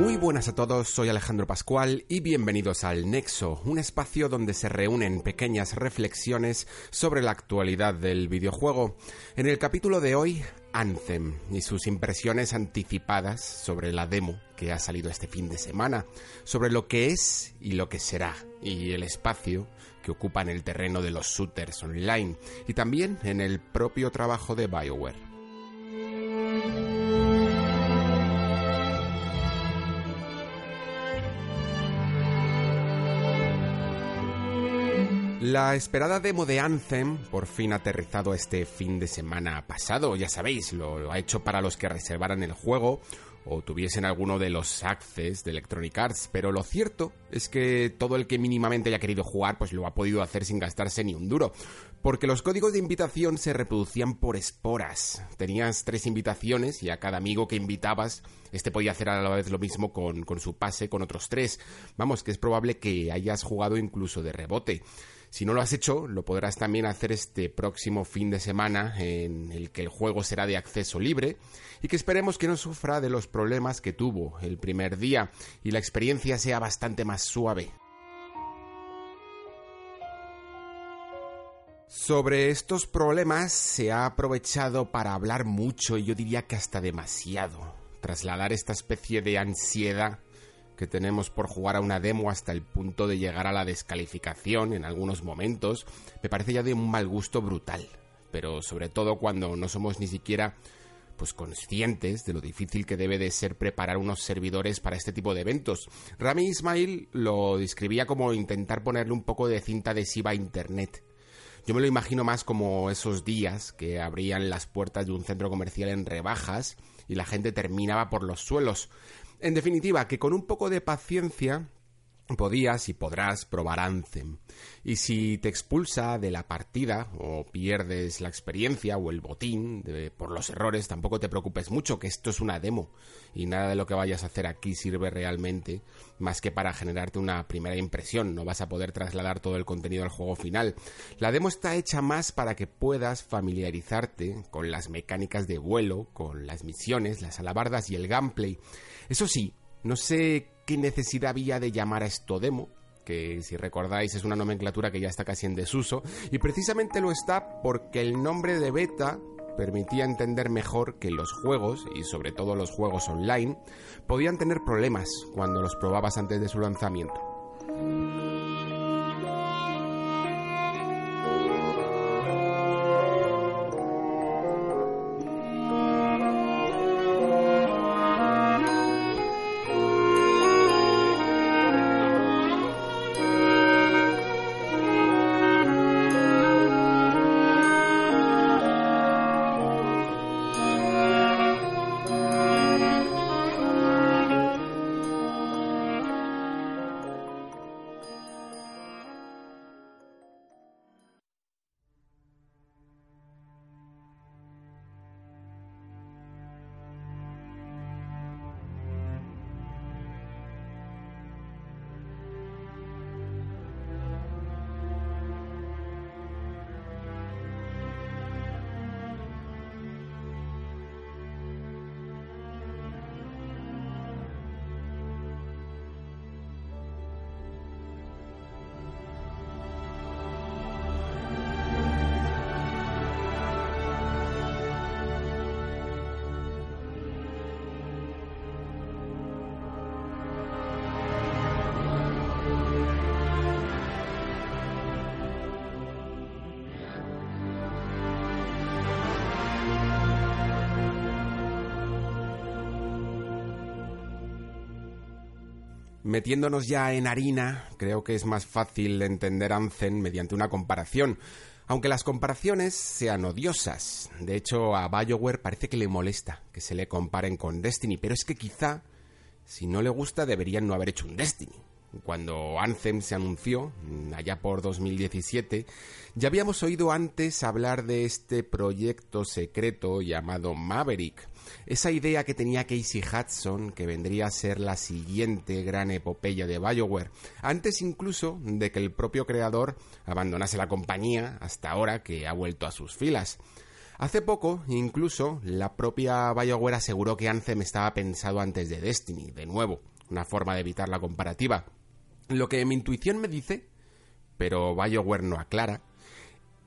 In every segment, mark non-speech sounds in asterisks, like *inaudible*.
Muy buenas a todos, soy Alejandro Pascual y bienvenidos al Nexo, un espacio donde se reúnen pequeñas reflexiones sobre la actualidad del videojuego. En el capítulo de hoy, Anthem y sus impresiones anticipadas sobre la demo que ha salido este fin de semana, sobre lo que es y lo que será, y el espacio que ocupa en el terreno de los shooters online, y también en el propio trabajo de BioWare. La esperada demo de Anthem por fin aterrizado este fin de semana pasado, ya sabéis, lo, ha hecho para los que reservaran el juego o tuviesen alguno de los access de Electronic Arts, pero lo cierto es que todo el que mínimamente haya querido jugar pues lo ha podido hacer sin gastarse ni un duro, porque los códigos de invitación se reproducían por esporas. Tenías tres invitaciones y a cada amigo que invitabas, este podía hacer a la vez lo mismo con, con su pase con otros tres. Vamos, que es probable que hayas jugado incluso de rebote. Si no lo has hecho, lo podrás también hacer este próximo fin de semana en el que el juego será de acceso libre y que esperemos que no sufra de los problemas que tuvo el primer día y la experiencia sea bastante más suave. Sobre estos problemas se ha aprovechado para hablar mucho y yo diría que hasta demasiado. Trasladar esta especie de ansiedad que tenemos por jugar a una demo hasta el punto de llegar a la descalificación en algunos momentos, me parece ya de un mal gusto brutal. Pero sobre todo cuando no somos ni siquiera pues conscientes de lo difícil que debe de ser preparar unos servidores para este tipo de eventos. Rami Ismail lo describía como intentar ponerle un poco de cinta adhesiva a internet. Yo me lo imagino más como esos días que abrían las puertas de un centro comercial en rebajas y la gente terminaba por los suelos. En definitiva, que con un poco de paciencia podías y podrás probar Anthem. Y si te expulsa de la partida o pierdes la experiencia o el botín por los errores, tampoco te preocupes mucho, que esto es una demo y nada de lo que vayas a hacer aquí sirve realmente más que para generarte una primera impresión. No vas a poder trasladar todo el contenido al juego final. La demo está hecha más para que puedas familiarizarte con las mecánicas de vuelo, con las misiones, las alabardas y el gameplay. Eso sí, no sé necesidad había de llamar a esto demo, que si recordáis es una nomenclatura que ya está casi en desuso, y precisamente lo está porque el nombre de beta permitía entender mejor que los juegos, y sobre todo los juegos online, podían tener problemas cuando los probabas antes de su lanzamiento. Metiéndonos ya en harina, creo que es más fácil entender Anzen mediante una comparación. Aunque las comparaciones sean odiosas, de hecho a BioWare parece que le molesta que se le comparen con Destiny, pero es que quizá, si no le gusta, deberían no haber hecho un Destiny. Cuando Anthem se anunció, allá por 2017, ya habíamos oído antes hablar de este proyecto secreto llamado Maverick, esa idea que tenía Casey Hudson que vendría a ser la siguiente gran epopeya de BioWare, antes incluso de que el propio creador abandonase la compañía hasta ahora que ha vuelto a sus filas. Hace poco, incluso, la propia BioWare aseguró que Anthem estaba pensado antes de Destiny, de nuevo, una forma de evitar la comparativa. Lo que mi intuición me dice, pero BioWare no aclara,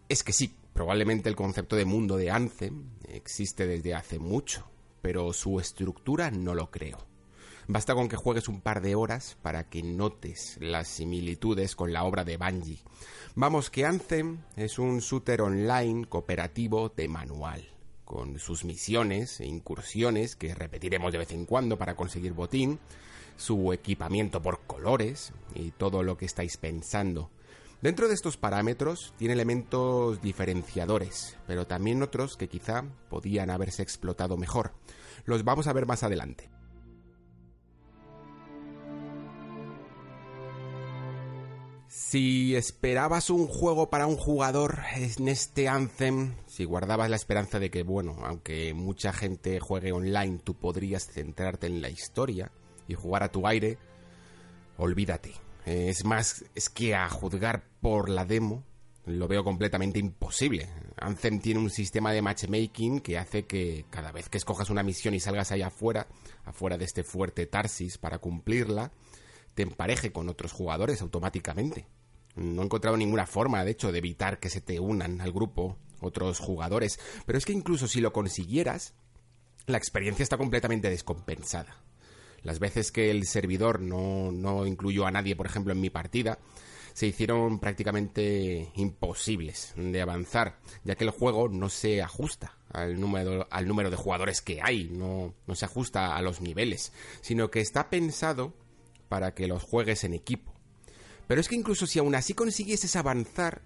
es que sí, probablemente el concepto de mundo de Anthem existe desde hace mucho, pero su estructura no lo creo. Basta con que juegues un par de horas para que notes las similitudes con la obra de Bungie. Vamos, que Anthem es un shooter online cooperativo de manual, con sus misiones e incursiones que repetiremos de vez en cuando para conseguir botín, su equipamiento por colores y todo lo que estáis pensando. Dentro de estos parámetros tiene elementos diferenciadores, pero también otros que quizá podían haberse explotado mejor. Los vamos a ver más adelante. Si esperabas un juego para un jugador en este Anthem, si guardabas la esperanza de que, bueno, aunque mucha gente juegue online, tú podrías centrarte en la historia, y jugar a tu aire, olvídate. Es más, es que a juzgar por la demo lo veo completamente imposible. Anthem tiene un sistema de matchmaking que hace que cada vez que escojas una misión y salgas allá afuera, afuera de este fuerte Tarsis para cumplirla, te empareje con otros jugadores automáticamente. No he encontrado ninguna forma, de hecho, de evitar que se te unan al grupo otros jugadores, pero es que incluso si lo consiguieras, la experiencia está completamente descompensada. Las veces que el servidor no, no incluyó a nadie, por ejemplo, en mi partida, se hicieron prácticamente imposibles de avanzar, ya que el juego no se ajusta al número, al número de jugadores que hay, no, no se ajusta a los niveles, sino que está pensado para que los juegues en equipo. Pero es que incluso si aún así consiguieses avanzar,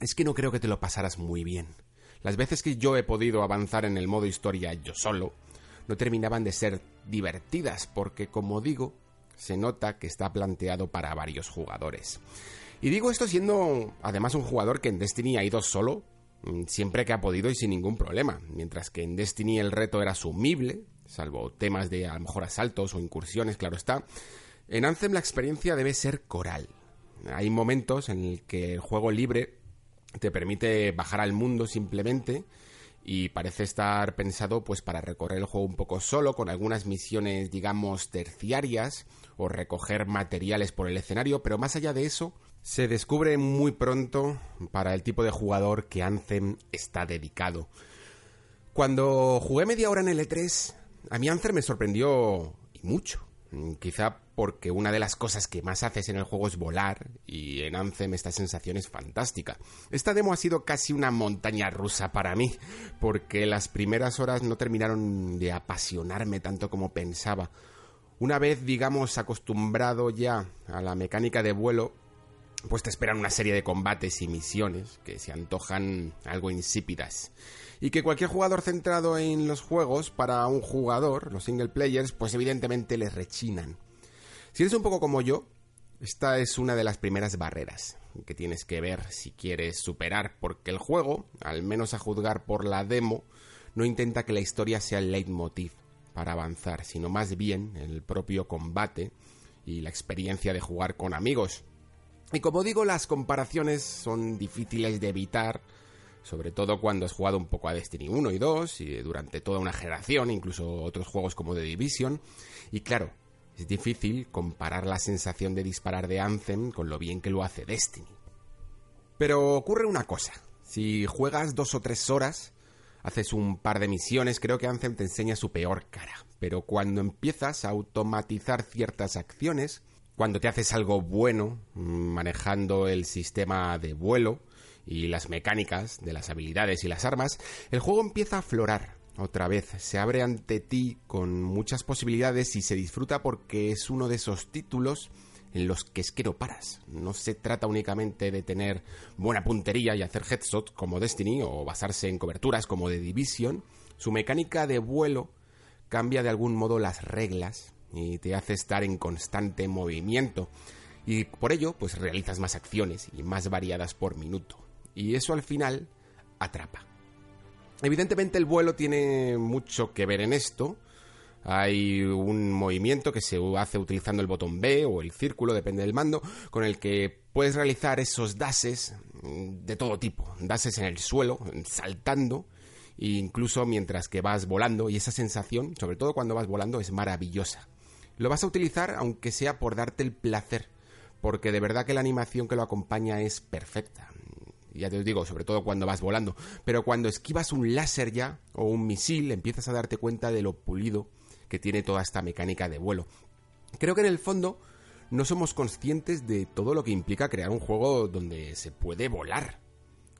es que no creo que te lo pasaras muy bien. Las veces que yo he podido avanzar en el modo historia yo solo, no terminaban de ser divertidas porque, como digo, se nota que está planteado para varios jugadores. Y digo esto siendo además un jugador que en Destiny ha ido solo mm, siempre que ha podido y sin ningún problema, mientras que en Destiny el reto era asumible, salvo temas de a lo mejor asaltos o incursiones, claro está. En Anthem la experiencia debe ser coral. Hay momentos en el que el juego libre te permite bajar al mundo simplemente y parece estar pensado pues para recorrer el juego un poco solo con algunas misiones digamos terciarias o recoger materiales por el escenario, pero más allá de eso se descubre muy pronto para el tipo de jugador que Anthem está dedicado. Cuando jugué media hora en el E3, a mí Anthem me sorprendió y mucho. Quizá porque una de las cosas que más haces en el juego es volar, y en Anthem esta sensación es fantástica. Esta demo ha sido casi una montaña rusa para mí, porque las primeras horas no terminaron de apasionarme tanto como pensaba. Una vez, digamos, acostumbrado ya a la mecánica de vuelo, pues te esperan una serie de combates y misiones que se antojan algo insípidas y que cualquier jugador centrado en los juegos, para un jugador, los single players, pues evidentemente les rechinan. Si eres un poco como yo, esta es una de las primeras barreras que tienes que ver si quieres superar, porque el juego, al menos a juzgar por la demo, no intenta que la historia sea el leitmotiv para avanzar, sino más bien el propio combate y la experiencia de jugar con amigos. Y como digo, las comparaciones son difíciles de evitar, sobre todo cuando has jugado un poco a Destiny 1 y 2 y durante toda una generación, incluso otros juegos como The Division. Y claro, es difícil comparar la sensación de disparar de Anthem con lo bien que lo hace Destiny. Pero ocurre una cosa, si juegas dos o tres horas, haces un par de misiones, creo que Anthem te enseña su peor cara. Pero cuando empiezas a automatizar ciertas acciones, cuando te haces algo bueno, manejando el sistema de vuelo, y las mecánicas de las habilidades y las armas, el juego empieza a aflorar otra vez, se abre ante ti con muchas posibilidades y se disfruta porque es uno de esos títulos en los que es que no paras. No se trata únicamente de tener buena puntería y hacer headshot como Destiny o basarse en coberturas como The Division. Su mecánica de vuelo cambia de algún modo las reglas y te hace estar en constante movimiento. Y por ello, pues realizas más acciones y más variadas por minuto. Y eso al final atrapa. Evidentemente el vuelo tiene mucho que ver en esto, hay un movimiento que se hace utilizando el botón B o el círculo, depende del mando, con el que puedes realizar esos dases de todo tipo. Dases en el suelo, saltando, e incluso mientras que vas volando. Y esa sensación, sobre todo cuando vas volando, es maravillosa. Lo vas a utilizar aunque sea por darte el placer, porque de verdad que la animación que lo acompaña es perfecta ya te digo, sobre todo cuando vas volando, pero cuando esquivas un láser ya o un misil, empiezas a darte cuenta de lo pulido que tiene toda esta mecánica de vuelo. Creo que en el fondo no somos conscientes de todo lo que implica crear un juego donde se puede volar.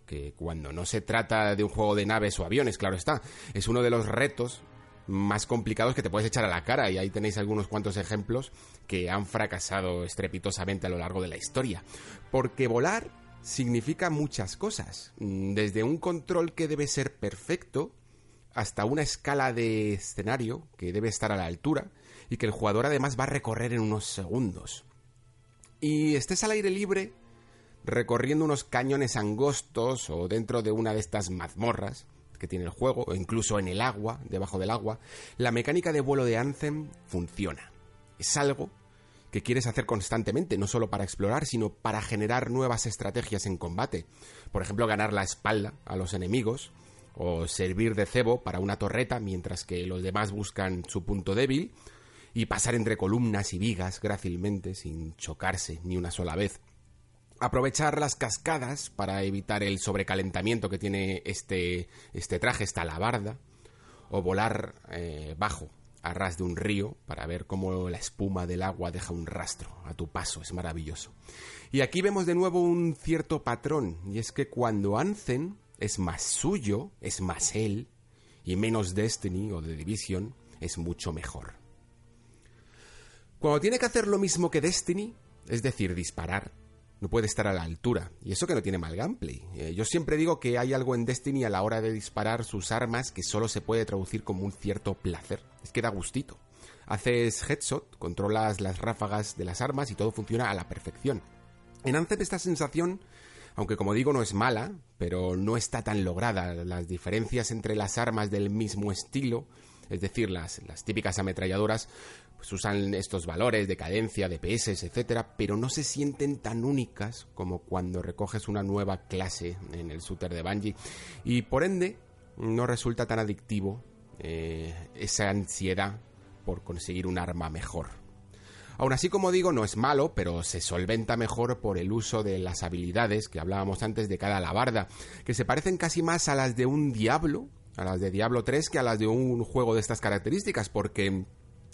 Que cuando no se trata de un juego de naves o aviones, claro está, es uno de los retos más complicados que te puedes echar a la cara y ahí tenéis algunos cuantos ejemplos que han fracasado estrepitosamente a lo largo de la historia. Porque volar significa muchas cosas, desde un control que debe ser perfecto hasta una escala de escenario que debe estar a la altura y que el jugador además va a recorrer en unos segundos. Y estés al aire libre, recorriendo unos cañones angostos o dentro de una de estas mazmorras que tiene el juego, o incluso en el agua, debajo del agua, la mecánica de vuelo de Anthem funciona. Es algo que quieres hacer constantemente, no solo para explorar, sino para generar nuevas estrategias en combate. Por ejemplo, ganar la espalda a los enemigos, o servir de cebo para una torreta mientras que los demás buscan su punto débil y pasar entre columnas y vigas grácilmente sin chocarse ni una sola vez. Aprovechar las cascadas para evitar el sobrecalentamiento que tiene este, este traje, esta labarda, o volar eh, bajo a ras de un río para ver cómo la espuma del agua deja un rastro a tu paso, es maravilloso. Y aquí vemos de nuevo un cierto patrón, y es que cuando Anzen es más suyo, es más él, y menos Destiny o The Division es mucho mejor. Cuando tiene que hacer lo mismo que Destiny, es decir, disparar, no puede estar a la altura. Y eso que no tiene mal gameplay. Eh, yo siempre digo que hay algo en Destiny a la hora de disparar sus armas que solo se puede traducir como un cierto placer. Es que da gustito. Haces headshot, controlas las ráfagas de las armas y todo funciona a la perfección. En Anthem esta sensación aunque como digo no es mala, pero no está tan lograda. Las diferencias entre las armas del mismo estilo, es decir, las, las típicas ametralladoras, pues usan estos valores de cadencia, de PS, etcétera, pero no se sienten tan únicas como cuando recoges una nueva clase en el shooter de Bungie. Y por ende, no resulta tan adictivo eh, esa ansiedad por conseguir un arma mejor. Aún así, como digo, no es malo, pero se solventa mejor por el uso de las habilidades que hablábamos antes de cada alabarda, que se parecen casi más a las de un Diablo, a las de Diablo 3, que a las de un juego de estas características, porque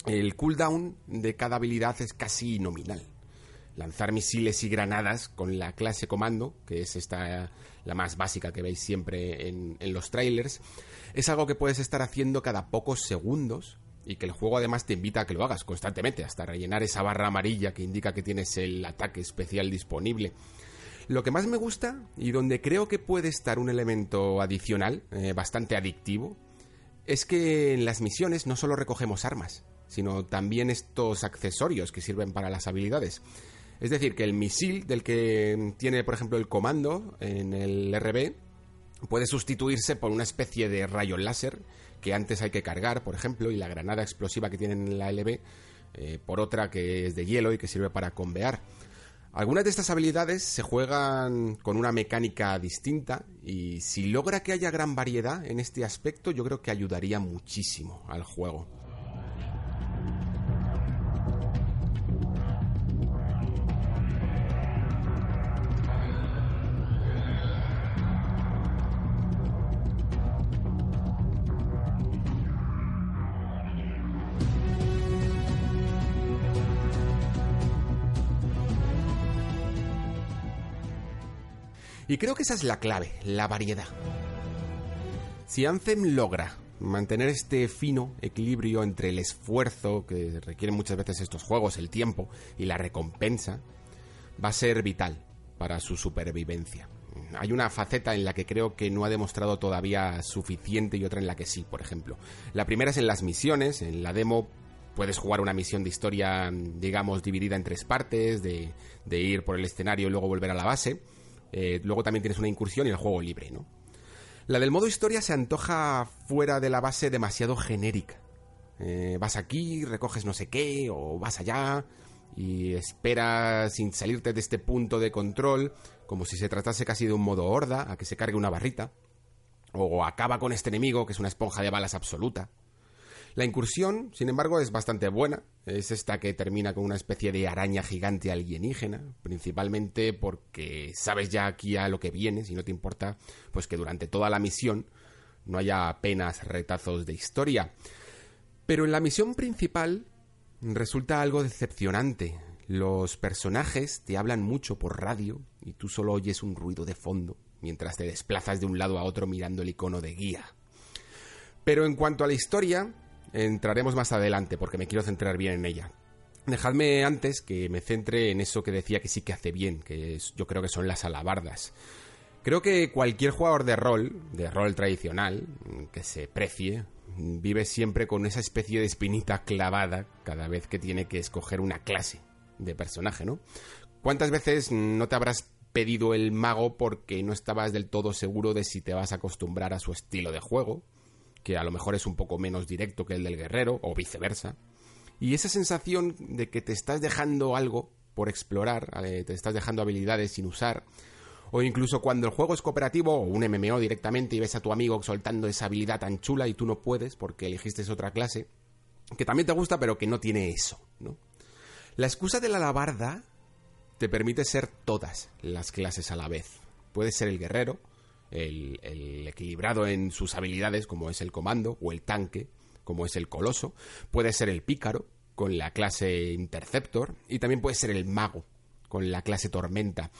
el cooldown de cada habilidad es casi nominal. Lanzar misiles y granadas con la clase comando, que es esta la más básica que veis siempre en, los trailers, es algo que puedes estar haciendo cada pocos segundos y que el juego además te invita a que lo hagas constantemente, hasta rellenar esa barra amarilla que indica que tienes el ataque especial disponible. Lo que más me gusta y donde creo que puede estar un elemento adicional, eh, bastante adictivo, es que en las misiones no solo recogemos armas, sino también estos accesorios que sirven para las habilidades. Es decir, que el misil del que tiene, por ejemplo, el comando en el RB puede sustituirse por una especie de rayo láser que antes hay que cargar, por ejemplo, y la granada explosiva que tienen en la LB eh, por otra que es de hielo y que sirve para convear. Algunas de estas habilidades se juegan con una mecánica distinta y si logra que haya gran variedad en este aspecto yo creo que ayudaría muchísimo al juego. Y creo que esa es la clave, la variedad. Si Anthem logra mantener este fino equilibrio entre el esfuerzo que requieren muchas veces estos juegos, el tiempo y la recompensa, va a ser vital para su supervivencia. Hay una faceta en la que creo que no ha demostrado todavía suficiente y otra en la que sí, por ejemplo. La primera es en las misiones, en la demo puedes jugar una misión de historia, digamos, dividida en tres partes, de, ir por el escenario y luego volver a la base. Eh, luego también tienes una incursión y el juego libre, ¿no? La del modo historia se antoja fuera de la base demasiado genérica. Eh, vas aquí, recoges no sé qué, o vas allá, y esperas sin salirte de este punto de control, como si se tratase casi de un modo horda, a que se cargue una barrita. O acaba con este enemigo, que es una esponja de balas absoluta. La incursión, sin embargo, es bastante buena. Es esta que termina con una especie de araña gigante alienígena, principalmente porque sabes ya aquí a lo que vienes y no te importa pues que durante toda la misión no haya apenas retazos de historia. Pero en la misión principal resulta algo decepcionante. Los personajes te hablan mucho por radio y tú solo oyes un ruido de fondo mientras te desplazas de un lado a otro mirando el icono de guía. Pero en cuanto a la historia, entraremos más adelante porque me quiero centrar bien en ella. Dejadme antes que me centre en eso que decía que sí que hace bien, que yo creo que son las alabardas. Creo que cualquier jugador de rol, de rol tradicional, que se precie, vive siempre con esa especie de espinita clavada cada vez que tiene que escoger una clase de personaje, ¿no? ¿Cuántas veces no te habrás pedido el mago porque no estabas del todo seguro de si te vas a acostumbrar a su estilo de juego? Que a lo mejor es un poco menos directo que el del guerrero, o viceversa. Y esa sensación de que te estás dejando algo por explorar, eh, te estás dejando habilidades sin usar, o incluso cuando el juego es cooperativo o un MMO directamente y ves a tu amigo soltando esa habilidad tan chula y tú no puedes porque elegiste otra clase, que también te gusta pero que no tiene eso, ¿no? La excusa de la alabarda te permite ser todas las clases a la vez. Puedes ser el guerrero, el, equilibrado en sus habilidades, como es el comando, o el tanque, como es el coloso. Puede ser el pícaro, con la clase Interceptor, y también puede ser el mago, con la clase Tormenta.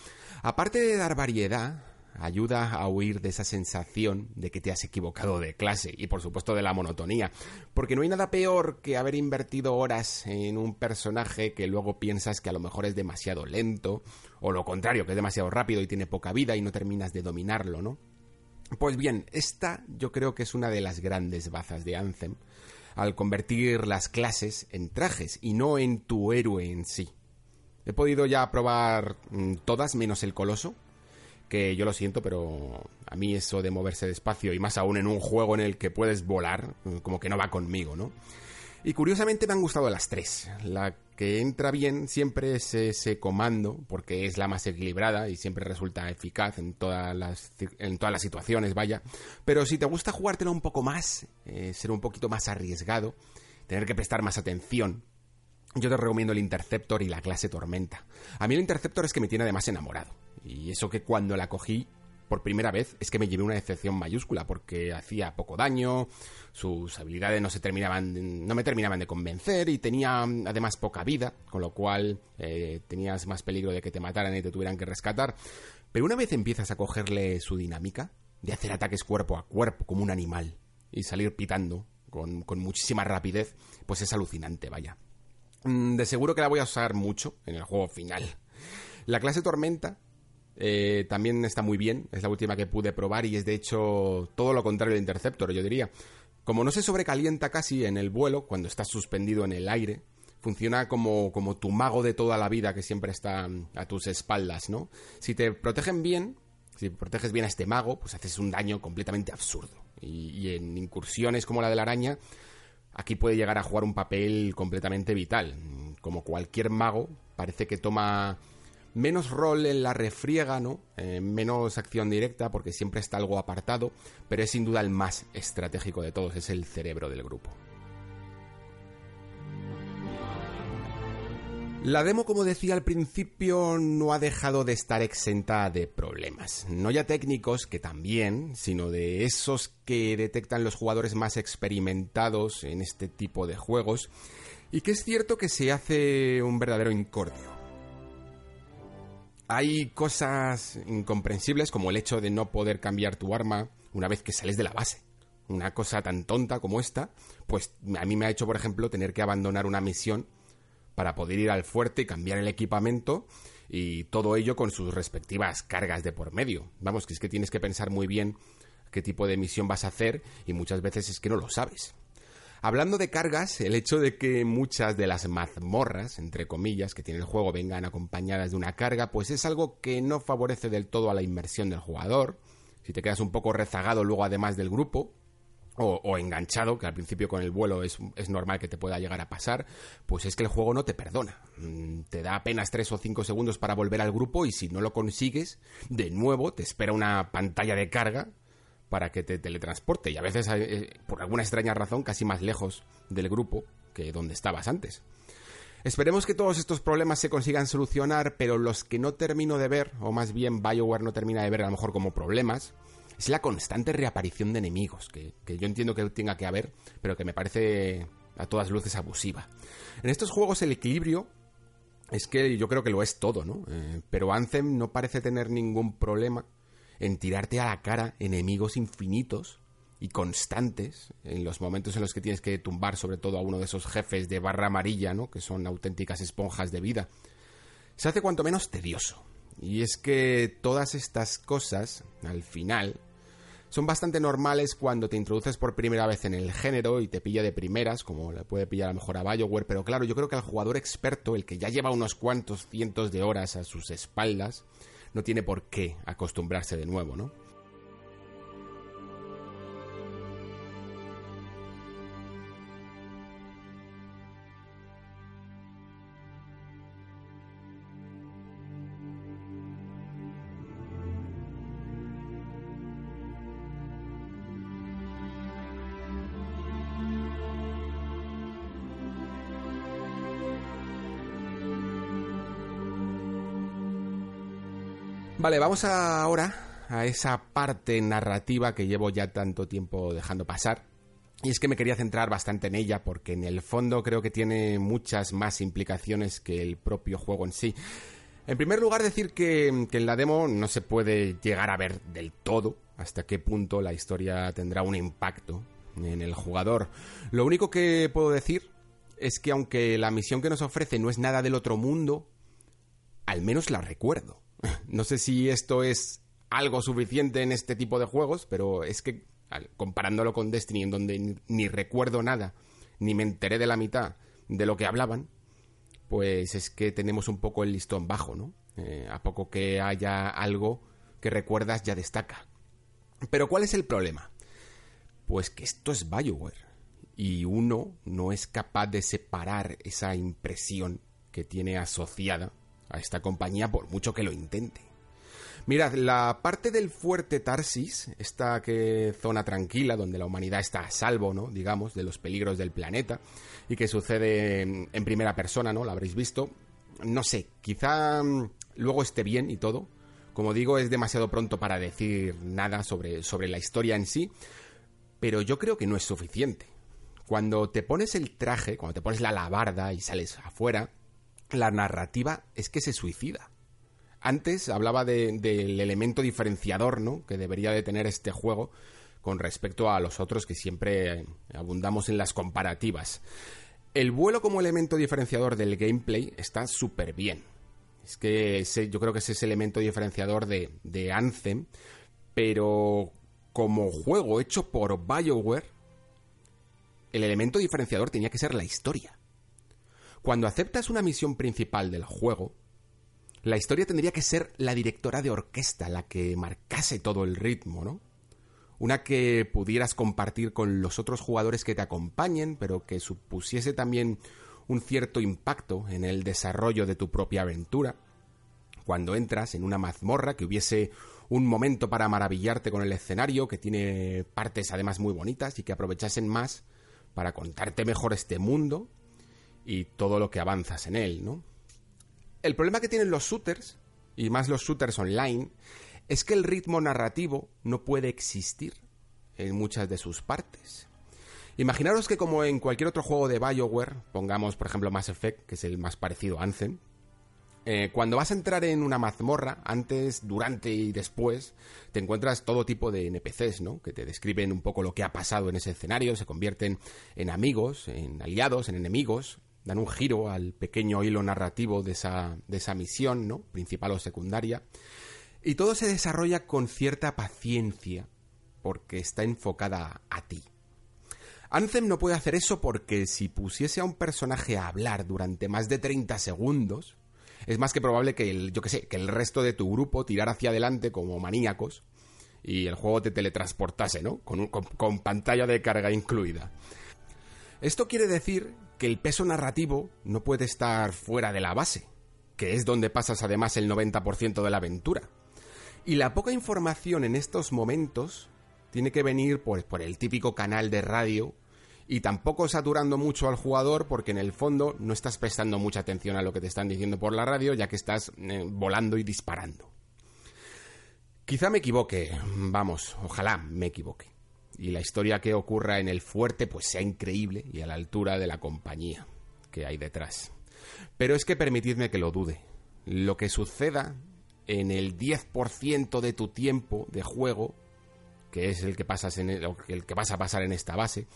Aparte de dar variedad, ayuda a huir de esa sensación de que te has equivocado de clase y por supuesto de la monotonía, porque no hay nada peor que haber invertido horas en un personaje que luego piensas que a lo mejor es demasiado lento, o lo contrario, que es demasiado rápido y tiene poca vida y no terminas de dominarlo, ¿no? Pues bien, esta yo creo que es una de las grandes bazas de Anthem, al convertir las clases en trajes y no en tu héroe en sí. He podido ya probar mm, todas menos el coloso, que yo lo siento, pero a mí eso de moverse despacio y más aún en un juego en el que puedes volar, como que no va conmigo, ¿no? Y curiosamente me han gustado las tres. La que entra bien siempre es ese comando, porque es la más equilibrada y siempre resulta eficaz en todas las, en todas las situaciones, vaya. Pero si te gusta jugártelo un poco más, eh, ser un poquito más arriesgado, tener que prestar más atención, yo te recomiendo el Interceptor y la clase Tormenta. A mí el Interceptor es que me tiene además enamorado. Y eso que cuando la cogí por primera vez es que me llevé una decepción mayúscula porque hacía poco daño, sus habilidades no se terminaban, no me terminaban de convencer y tenía además poca vida, con lo cual eh, tenías más peligro de que te mataran y te tuvieran que rescatar. Pero una vez empiezas a cogerle su dinámica de hacer ataques cuerpo a cuerpo como un animal y salir pitando con, con muchísima rapidez, pues es alucinante, vaya. Mm, de seguro que la voy a usar mucho en el juego final. La clase Tormenta eh, también está muy bien, es la última que pude probar y es de hecho todo lo contrario del Interceptor, yo diría. Como no se sobrecalienta casi en el vuelo, cuando estás suspendido en el aire, funciona como, como tu mago de toda la vida que siempre está a tus espaldas, ¿no? Si te protegen bien, si proteges bien a este mago, pues haces un daño completamente absurdo. Y, en incursiones como la de la araña, aquí puede llegar a jugar un papel completamente vital. Como cualquier mago, parece que toma menos rol en la refriega, ¿no? Eh, menos acción directa porque siempre está algo apartado, pero es sin duda el más estratégico de todos, es el cerebro del grupo. La demo, como decía al principio, no ha dejado de estar exenta de problemas. No ya técnicos, que también, sino de esos que detectan los jugadores más experimentados en este tipo de juegos, y que es cierto que se hace un verdadero incordio. Hay cosas incomprensibles como el hecho de no poder cambiar tu arma una vez que sales de la base. una cosa tan tonta como esta, pues a mí me ha hecho, por ejemplo, tener que abandonar una misión para poder ir al fuerte y cambiar el equipamiento y todo ello con sus respectivas cargas de por medio. Vamos, que es que tienes que pensar muy bien qué tipo de misión vas a hacer y muchas veces es que no lo sabes. Hablando de cargas, el hecho de que muchas de las mazmorras, entre comillas, que tiene el juego vengan acompañadas de una carga, pues es algo que no favorece del todo a la inmersión del jugador. Si te quedas un poco rezagado luego además del grupo, o, enganchado, que al principio con el vuelo es, es, normal que te pueda llegar a pasar, pues es que el juego no te perdona. Mm, te da apenas 3 o 5 segundos para volver al grupo y si no lo consigues, de nuevo te espera una pantalla de carga para que te teletransporte y a veces, eh, por alguna extraña razón, casi más lejos del grupo que donde estabas antes. Esperemos que todos estos problemas se consigan solucionar, pero los que no termino de ver, o más bien Bioware no termina de ver a lo mejor como problemas, es la constante reaparición de enemigos, que, yo entiendo que tenga que haber, pero que me parece a todas luces abusiva. En estos juegos el equilibrio es que yo creo que lo es todo, ¿no? Eh, pero Anthem no parece tener ningún problema en tirarte a la cara enemigos infinitos y constantes en los momentos en los que tienes que tumbar sobre todo a uno de esos jefes de barra amarilla, ¿no? Que son auténticas esponjas de vida. Se hace cuanto menos tedioso. Y es que todas estas cosas, al final, son bastante normales cuando te introduces por primera vez en el género y te pilla de primeras, como le puede pillar a lo mejor a Bioware, pero claro, yo creo que al jugador experto, el que ya lleva unos cuantos cientos de horas a sus espaldas, no tiene por qué acostumbrarse de nuevo, ¿no? Vamos ahora a esa parte narrativa que llevo ya tanto tiempo dejando pasar. Y es que me quería centrar bastante en ella porque en el fondo creo que tiene muchas más implicaciones que el propio juego en sí. En primer lugar, decir que, en la demo no se puede llegar a ver del todo hasta qué punto la historia tendrá un impacto en el jugador. Lo único que puedo decir es que aunque la misión que nos ofrece no es nada del otro mundo, al menos la recuerdo. No sé si esto es algo suficiente en este tipo de juegos, pero es que comparándolo con Destiny, en donde ni, recuerdo nada, ni me enteré de la mitad de lo que hablaban, pues es que tenemos un poco el listón bajo, ¿no? Eh, a poco que haya algo que recuerdas ya destaca. Pero ¿cuál es el problema? Pues que esto es Bioware y uno no es capaz de separar esa impresión que tiene asociada a esta compañía por mucho que lo intente. Mirad, la parte del fuerte Tarsis, esta que zona tranquila donde la humanidad está a salvo, ¿no? Digamos, de los peligros del planeta y que sucede en primera persona, ¿no? La habréis visto. No sé, quizá mm, luego esté bien y todo. Como digo, es demasiado pronto para decir nada sobre, sobre la historia en sí, pero yo creo que no es suficiente. Cuando te pones el traje, cuando te pones la labarda y sales afuera, la narrativa es que se suicida. Antes hablaba del elemento diferenciador, ¿no? Que debería de tener este juego con respecto a los otros que siempre abundamos en las comparativas. El vuelo como elemento diferenciador del gameplay está súper bien. Es que yo creo que ese es el elemento diferenciador de, de Anthem, pero como juego hecho por BioWare, el elemento diferenciador tenía que ser la historia. Cuando aceptas una misión principal del juego, la historia tendría que ser la directora de orquesta, la que marcase todo el ritmo, ¿no? Una que pudieras compartir con los otros jugadores que te acompañen, pero que supusiese también un cierto impacto en el desarrollo de tu propia aventura. Cuando entras en una mazmorra, que hubiese un momento para maravillarte con el escenario, que tiene partes además muy bonitas y que aprovechasen más para contarte mejor este mundo y todo lo que avanzas en él, ¿no? El problema que tienen los shooters, y más los shooters online, es que el ritmo narrativo no puede existir en muchas de sus partes. Imaginaros que como en cualquier otro juego de BioWare, pongamos por ejemplo Mass Effect, que es el más parecido a Anthem, Eh, cuando vas a entrar en una mazmorra, antes, durante y después, te encuentras todo tipo de NPCs, ¿no? Que te describen un poco lo que ha pasado en ese escenario, se convierten en amigos, en aliados, en enemigos, dan un giro al pequeño hilo narrativo de esa, de esa misión, ¿no? Principal o secundaria. Y todo se desarrolla con cierta paciencia, porque está enfocada a ti. Anthem no puede hacer eso porque si pusiese a un personaje a hablar durante más de 30 segundos, es más que probable que el, yo que sé, que el resto de tu grupo tirara hacia adelante como maníacos y el juego te teletransportase, ¿no? Con, con pantalla de carga incluida. Esto quiere decir que el peso narrativo no puede estar fuera de la base, que es donde pasas además el 90% de la aventura. Y la poca información en estos momentos tiene que venir pues, por el típico canal de radio y tampoco saturando mucho al jugador porque en el fondo no estás prestando mucha atención a lo que te están diciendo por la radio ya que estás eh, volando y disparando. Quizá me equivoque, vamos, ojalá me equivoque. Y la historia que ocurra en el fuerte pues sea increíble y a la altura de la compañía que hay detrás. Pero es que permitidme que lo dude. Lo que suceda en el 10% de tu tiempo de juego, que es el que, pasas en el, el que vas a pasar en esta base,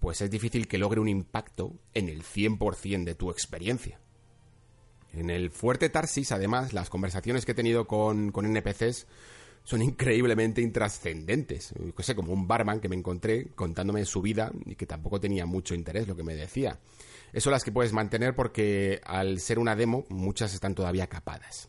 pues es difícil que logre un impacto en el 100% de tu experiencia. En el fuerte Tarsis, además, las conversaciones que he tenido con, con NPCs son increíblemente intrascendentes. No sé, como un barman que me encontré contándome su vida y que tampoco tenía mucho interés lo que me decía. Eso las que puedes mantener porque al ser una demo, muchas están todavía capadas.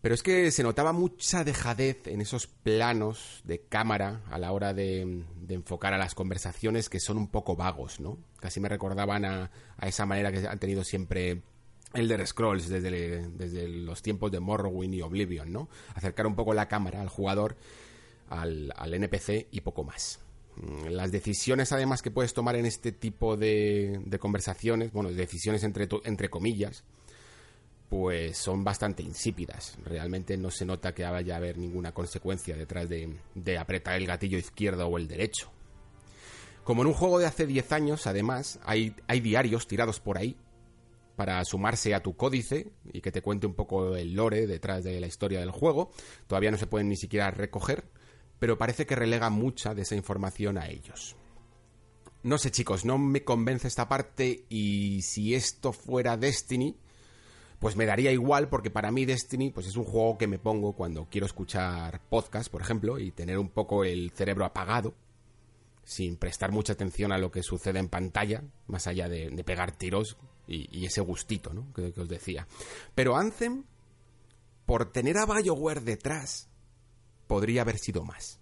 Pero es que se notaba mucha dejadez en esos planos de cámara a la hora de, enfocar a las conversaciones que son un poco vagos, ¿no? Casi me recordaban a, esa manera que han tenido siempre Elder Scrolls desde, desde los tiempos de Morrowind y Oblivion, ¿no? Acercar un poco la cámara al jugador, al, NPC y poco más. Mm, las decisiones además que puedes tomar en este tipo de, de conversaciones, bueno, decisiones entre, entre comillas, pues son bastante insípidas. Realmente no se nota que vaya a haber ninguna consecuencia detrás de, de, apretar el gatillo izquierdo o el derecho. Como en un juego de hace 10 años, además, hay, hay diarios tirados por ahí para sumarse a tu códice y que te cuente un poco el lore detrás de la historia del juego. Todavía no se pueden ni siquiera recoger, pero parece que relega mucha de esa información a ellos. No sé chicos, no me convence esta parte y si esto fuera Destiny, pues me daría igual porque para mí Destiny pues es un juego que me pongo cuando quiero escuchar podcast, por ejemplo, y tener un poco el cerebro apagado, sin prestar mucha atención a lo que sucede en pantalla, más allá de, pegar tiros y, ese gustito, ¿no? Que, que, os decía. Pero Anthem, por tener a BioWare detrás, podría haber sido más.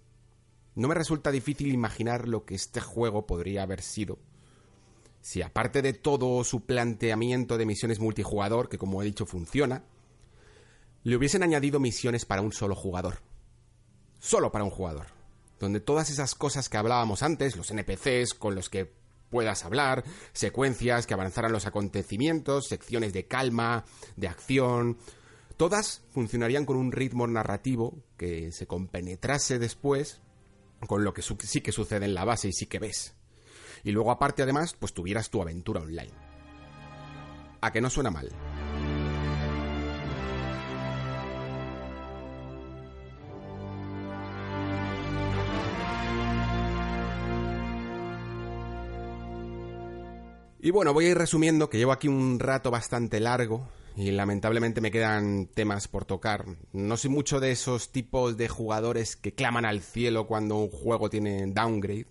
No me resulta difícil imaginar lo que este juego podría haber sido si aparte de todo su planteamiento de misiones multijugador, que como he dicho funciona, le hubiesen añadido misiones para un solo jugador. Solo para un jugador. Donde todas esas cosas que hablábamos antes, los NPCs con los que puedas hablar, secuencias que avanzaran los acontecimientos, secciones de calma, de acción, todas funcionarían con un ritmo narrativo que se compenetrase después con lo que sí que sucede en la base y sí que ves y luego aparte además pues tuvieras tu aventura online. A que no suena mal. Y bueno, voy a ir resumiendo que llevo aquí un rato bastante largo y lamentablemente me quedan temas por tocar. No soy mucho de esos tipos de jugadores que claman al cielo cuando un juego tiene downgrade.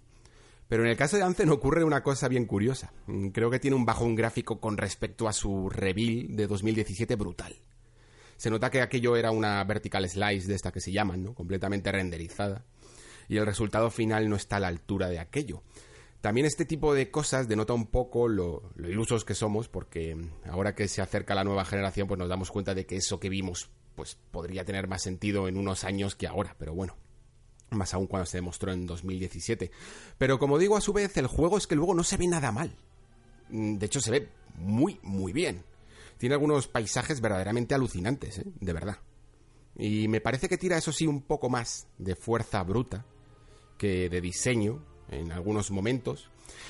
Pero en el caso de Anthem ocurre una cosa bien curiosa. Creo que tiene un bajón gráfico con respecto a su reveal de 2017 brutal. Se nota que aquello era una vertical slice de esta que se llaman, ¿no? Completamente renderizada. Y el resultado final no está a la altura de aquello. También este tipo de cosas denota un poco lo, ilusos que somos, porque ahora que se acerca la nueva generación, pues nos damos cuenta de que eso que vimos, pues podría tener más sentido en unos años que ahora. Pero bueno, más aún cuando se demostró en 2017. Pero como digo, a su vez, el juego es que luego no se ve nada mal. Mm, de hecho, se ve muy, muy bien. Tiene algunos paisajes verdaderamente alucinantes, ¿eh? de verdad. Y me parece que tira, eso sí, un poco más de fuerza bruta que de diseño en algunos momentos.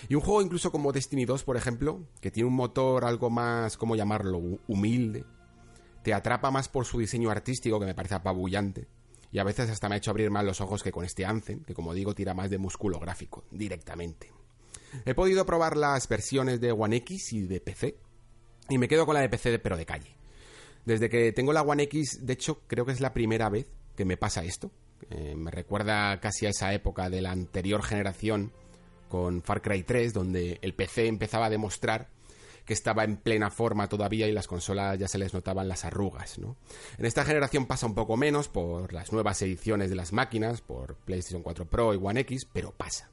Y un juego incluso como Destiny 2, por ejemplo, que tiene un motor algo más, ¿cómo llamarlo?, humilde, te atrapa más por su diseño artístico, que me parece apabullante, y a veces hasta me ha hecho abrir más los ojos que con este Anthem, que como digo tira más de músculo gráfico, directamente. He podido probar las versiones de One X y de PC, y me quedo con la de PC pero de calle. Desde que tengo la One X, de hecho creo que es la primera vez que me pasa esto. Eh, me recuerda casi a esa época de la anterior generación con Far Cry 3, donde el PC empezaba a demostrar que estaba en plena forma todavía y las consolas ya se les notaban las arrugas. En esta generación pasa un poco menos por las nuevas ediciones de las máquinas, por PlayStation 4 Pro y One X, pero pasa.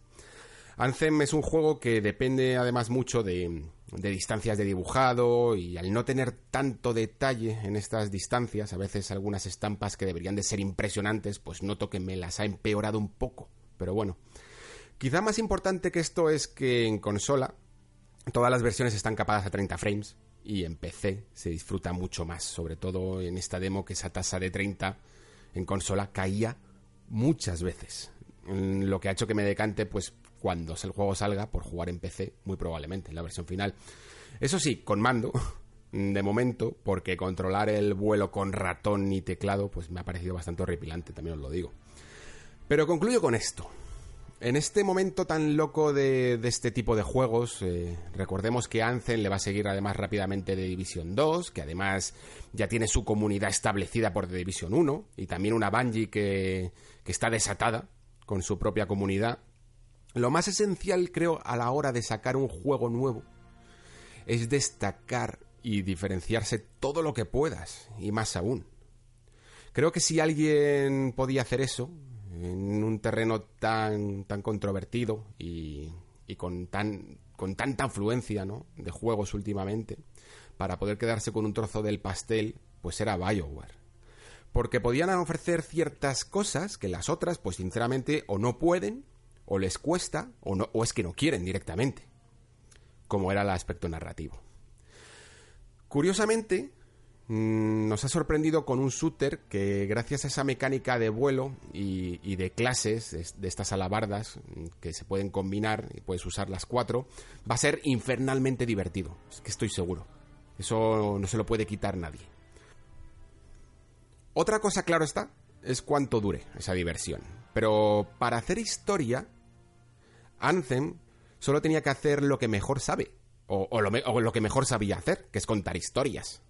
Anthem es un juego que depende además mucho de, de, distancias de dibujado y al no tener tanto detalle en estas distancias, a veces algunas estampas que deberían de ser impresionantes, pues noto que me las ha empeorado un poco. Pero bueno, quizá más importante que esto es que en consola todas las versiones están capadas a 30 frames y en PC se disfruta mucho más, sobre todo en esta demo que esa tasa de 30 en consola caía muchas veces. Lo que ha hecho que me decante pues cuando el juego salga por jugar en PC, muy probablemente en la versión final. Eso sí, con mando, *laughs* de momento, porque controlar el vuelo con ratón y teclado, pues me ha parecido bastante horripilante, también os lo digo. Pero concluyo con esto. En este momento tan loco de, este tipo de juegos, eh, recordemos que Anzen le va a seguir además rápidamente de Division 2, que además ya tiene su comunidad establecida por The Division 1, y también una Bungie que, que está desatada con su propia comunidad. Lo más esencial, creo, a la hora de sacar un juego nuevo es destacar y diferenciarse todo lo que puedas, y más aún. Creo que si alguien podía hacer eso, en un terreno tan, tan controvertido y, y con, tan, con tanta afluencia ¿no? de juegos últimamente, para poder quedarse con un trozo del pastel, pues era Bioware. Porque podían ofrecer ciertas cosas que las otras, pues sinceramente, o no pueden, o les cuesta, o, no, o es que no quieren directamente, como era el aspecto narrativo. Curiosamente, Mm, nos ha sorprendido con un shooter que gracias a esa mecánica de vuelo y, de clases de, estas alabardas mm, que se pueden combinar y puedes usar las cuatro, va a ser infernalmente divertido. Es que estoy seguro. Eso no se lo puede quitar nadie. Otra cosa, claro está, es cuánto dure esa diversión. Pero para hacer historia, Anthem solo tenía que hacer lo que mejor sabe. o lo que mejor sabía hacer, que es contar historias.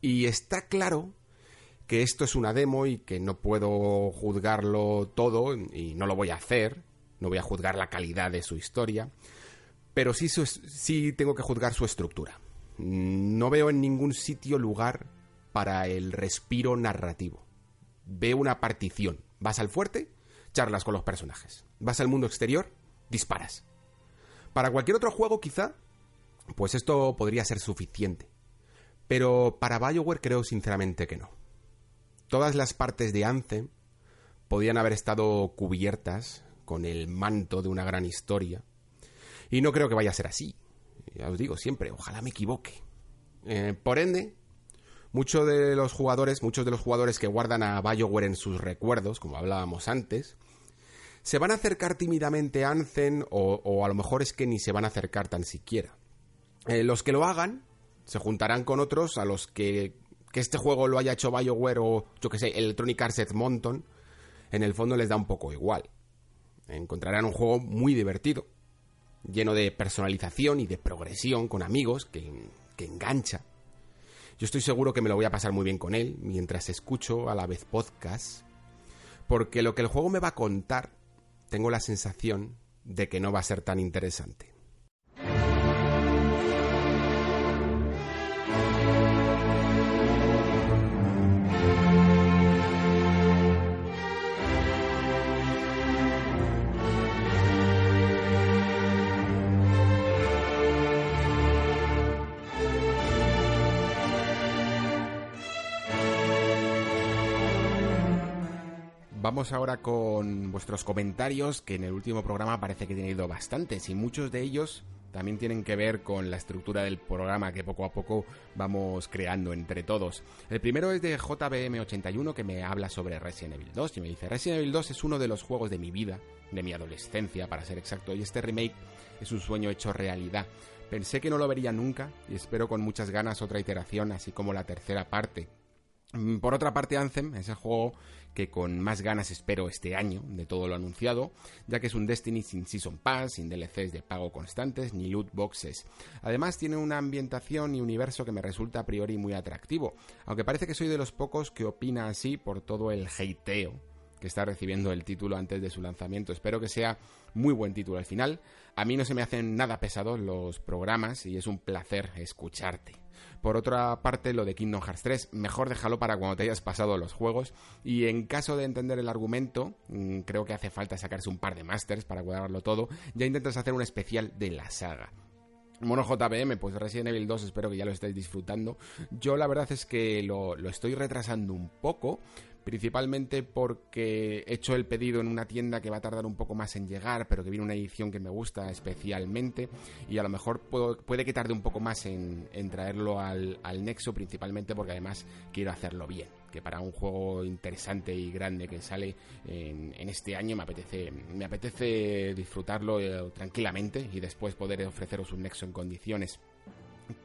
Y está claro que esto es una demo y que no puedo juzgarlo todo y no lo voy a hacer, no voy a juzgar la calidad de su historia, pero sí, sí tengo que juzgar su estructura. No veo en ningún sitio lugar para el respiro narrativo. Veo una partición. Vas al fuerte, charlas con los personajes. Vas al mundo exterior, disparas. Para cualquier otro juego quizá, pues esto podría ser suficiente. Pero para BioWare creo sinceramente que no. Todas las partes de Anthem podían haber estado cubiertas con el manto de una gran historia. Y no creo que vaya a ser así. Ya os digo siempre, ojalá me equivoque. Eh, por ende, muchos de los jugadores, muchos de los jugadores que guardan a BioWare en sus recuerdos, como hablábamos antes, se van a acercar tímidamente a Anthem o, a lo mejor es que ni se van a acercar tan siquiera. Eh, los que lo hagan se juntarán con otros a los que, que este juego lo haya hecho BioWare o, yo que sé, Electronic Arts Edmonton, en el fondo les da un poco igual. Encontrarán un juego muy divertido, lleno de personalización y de progresión con amigos que, que engancha. Yo estoy seguro que me lo voy a pasar muy bien con él mientras escucho a la vez podcast, porque lo que el juego me va a contar, tengo la sensación de que no va a ser tan interesante. Ahora con vuestros comentarios, que en el último programa parece que he tenido bastantes y muchos de ellos también tienen que ver con la estructura del programa que poco a poco vamos creando entre todos. El primero es de JBM81 que me habla sobre Resident Evil 2 y me dice Resident Evil 2 es uno de los juegos de mi vida, de mi adolescencia para ser exacto, y este remake es un sueño hecho realidad. Pensé que no lo vería nunca y espero con muchas ganas otra iteración así como la tercera parte. Mm, por otra parte, Anthem es el juego que con más ganas espero este año de todo lo anunciado, ya que es un Destiny sin Season Pass, sin DLCs de pago constantes ni loot boxes. Además tiene una ambientación y universo que me resulta a priori muy atractivo, aunque parece que soy de los pocos que opina así por todo el hateo que está recibiendo el título antes de su lanzamiento. Espero que sea muy buen título al final. A mí no se me hacen nada pesados los programas y es un placer escucharte. Por otra parte, lo de Kingdom Hearts 3, mejor déjalo para cuando te hayas pasado los juegos. Y en caso de entender el argumento, mm, creo que hace falta sacarse un par de masters para cuadrarlo todo. Ya intentas hacer un especial de la saga. Mono JBM, pues Resident Evil 2 espero que ya lo estéis disfrutando. Yo la verdad es que lo, lo estoy retrasando un poco, principalmente porque he hecho el pedido en una tienda que va a tardar un poco más en llegar, pero que viene una edición que me gusta especialmente y a lo mejor puede que tarde un poco más en, traerlo al, Nexo, principalmente porque además quiero hacerlo bien, que para un juego interesante y grande que sale en, este año me apetece, me apetece disfrutarlo eh, tranquilamente y después poder ofreceros un Nexo en condiciones.